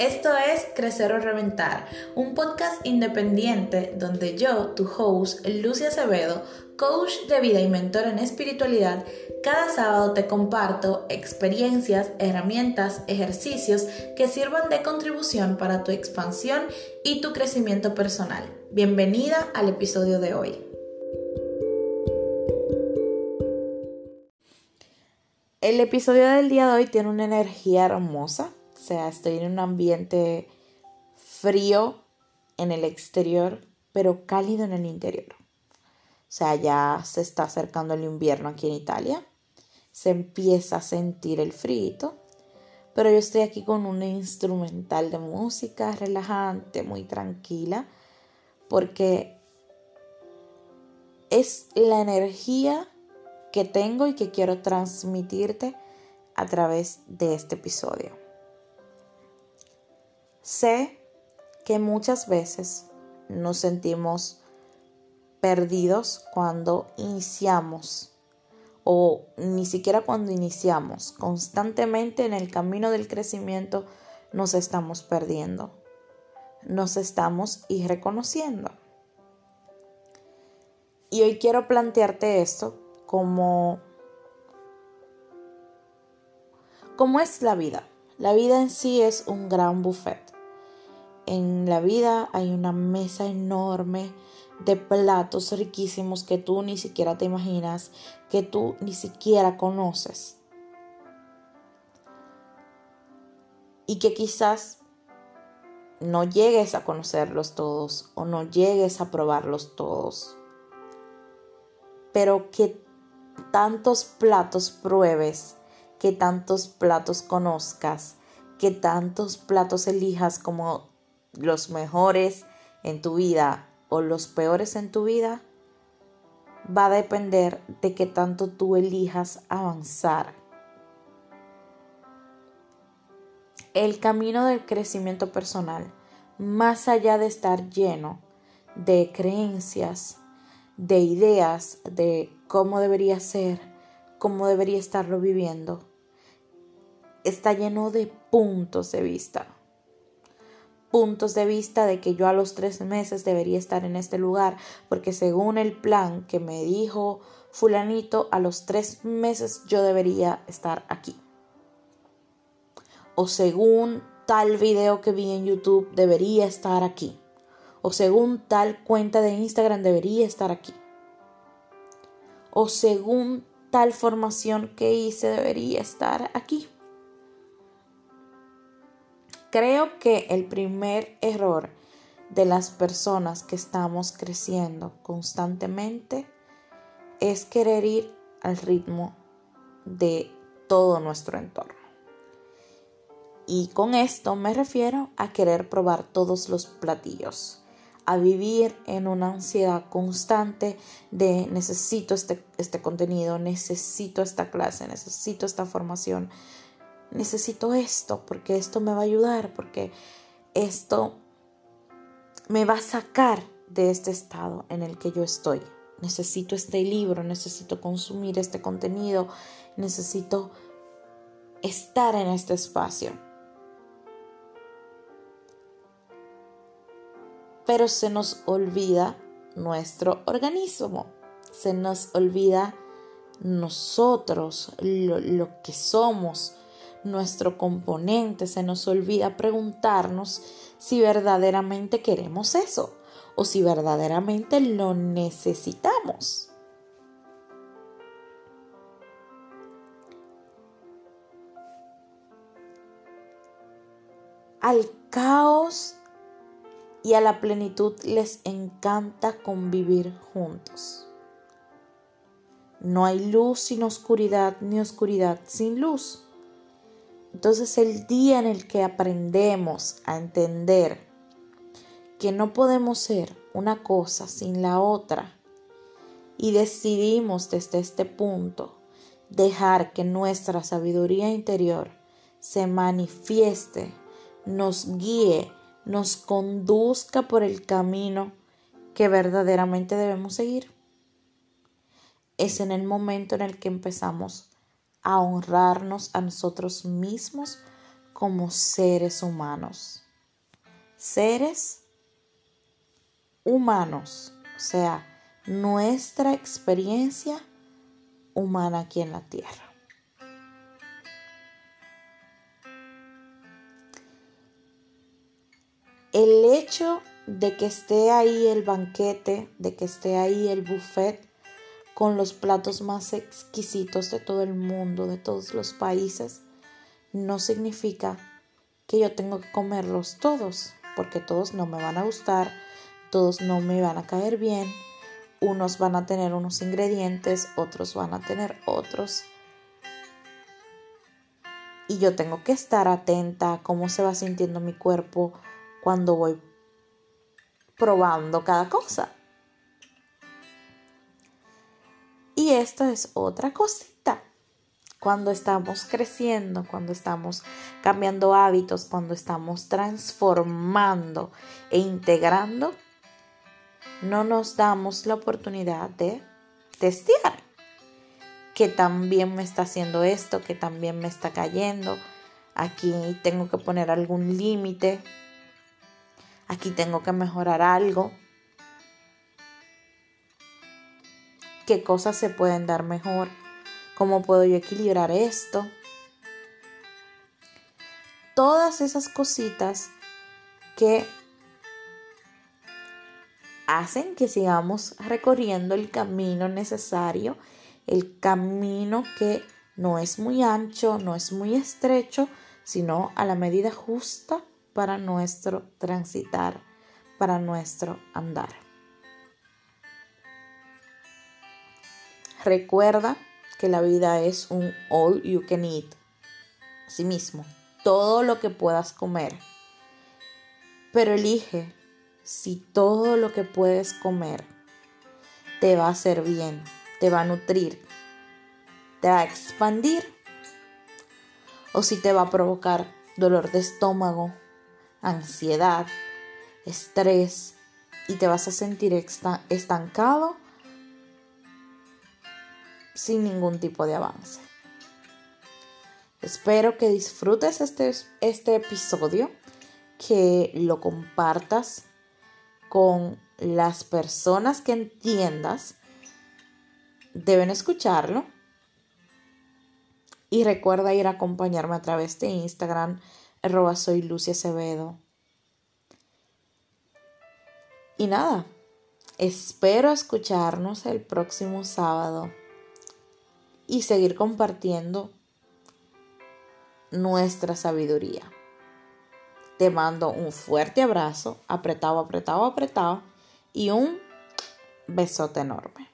Esto es Crecer o Reventar, un podcast independiente donde yo, tu host, Lucia Acevedo, coach de vida y mentor en espiritualidad, cada sábado te comparto experiencias, herramientas, ejercicios que sirvan de contribución para tu expansión y tu crecimiento personal. Bienvenida al episodio de hoy. El episodio del día de hoy tiene una energía hermosa o sea, estoy en un ambiente frío en el exterior, pero cálido en el interior. O sea, ya se está acercando el invierno aquí en Italia. Se empieza a sentir el frío. Pero yo estoy aquí con un instrumental de música relajante, muy tranquila, porque es la energía que tengo y que quiero transmitirte a través de este episodio. Sé que muchas veces nos sentimos perdidos cuando iniciamos o ni siquiera cuando iniciamos. Constantemente en el camino del crecimiento nos estamos perdiendo, nos estamos irreconociendo. Y hoy quiero plantearte esto como, como es la vida. La vida en sí es un gran buffet. En la vida hay una mesa enorme de platos riquísimos que tú ni siquiera te imaginas, que tú ni siquiera conoces. Y que quizás no llegues a conocerlos todos o no llegues a probarlos todos. Pero que tantos platos pruebes, que tantos platos conozcas, que tantos platos elijas como los mejores en tu vida o los peores en tu vida, va a depender de qué tanto tú elijas avanzar. El camino del crecimiento personal, más allá de estar lleno de creencias, de ideas de cómo debería ser, cómo debería estarlo viviendo, está lleno de puntos de vista puntos de vista de que yo a los tres meses debería estar en este lugar, porque según el plan que me dijo fulanito, a los tres meses yo debería estar aquí. O según tal video que vi en YouTube, debería estar aquí. O según tal cuenta de Instagram, debería estar aquí. O según tal formación que hice, debería estar aquí. Creo que el primer error de las personas que estamos creciendo constantemente es querer ir al ritmo de todo nuestro entorno. Y con esto me refiero a querer probar todos los platillos, a vivir en una ansiedad constante de necesito este, este contenido, necesito esta clase, necesito esta formación, necesito esto, porque esto me va a ayudar, porque esto me va a sacar de este estado en el que yo estoy. Necesito este libro, necesito consumir este contenido, necesito estar en este espacio. Pero se nos olvida nuestro organismo, se nos olvida nosotros, lo, lo que somos, nuestro componente, se nos olvida preguntarnos si verdaderamente queremos eso o si verdaderamente lo necesitamos. Al caos y a la plenitud les encanta convivir juntos. No hay luz sin oscuridad, ni oscuridad sin luz. Entonces el día en el que aprendemos a entender que no podemos ser una cosa sin la otra y decidimos desde este punto dejar que nuestra sabiduría interior se manifieste, nos guíe, nos conduzca por el camino que verdaderamente debemos seguir. Es en el momento en el que empezamos a honrarnos a nosotros mismos como seres humanos. Seres humanos, o sea, nuestra experiencia humana aquí en la tierra. El hecho de que esté ahí el banquete, de que esté ahí el buffet con los platos más exquisitos de todo el mundo, de todos los países, no significa que yo tengo que comerlos todos, porque todos no me van a gustar, todos no me van a caer bien, unos van a tener unos ingredientes, otros van a tener otros. Y yo tengo que estar atenta a cómo se va sintiendo mi cuerpo cuando voy probando cada cosa. Y esto es otra cosita. Cuando estamos creciendo, cuando estamos cambiando hábitos, cuando estamos transformando e integrando, no nos damos la oportunidad de testear que también me está haciendo esto, que también me está cayendo. Aquí tengo que poner algún límite. Aquí tengo que mejorar algo. ¿Qué cosas se pueden dar mejor? ¿Cómo puedo yo equilibrar esto? Todas esas cositas que hacen que sigamos recorriendo el camino necesario, el camino que no es muy ancho, no es muy estrecho, sino a la medida justa para nuestro transitar, para nuestro andar. Recuerda que la vida es un all you can eat. Asimismo, todo lo que puedas comer. Pero elige si todo lo que puedes comer te va a hacer bien, te va a nutrir, te va a expandir o si te va a provocar dolor de estómago, ansiedad, estrés y te vas a sentir estancado sin ningún tipo de avance. Espero que disfrutes este, este episodio, que lo compartas con las personas que entiendas deben escucharlo. Y recuerda ir a acompañarme a través de Instagram, arroba soy. Y nada, espero escucharnos el próximo sábado y seguir compartiendo nuestra sabiduría. Te mando un fuerte abrazo, apretado, apretado, apretado y un besote enorme.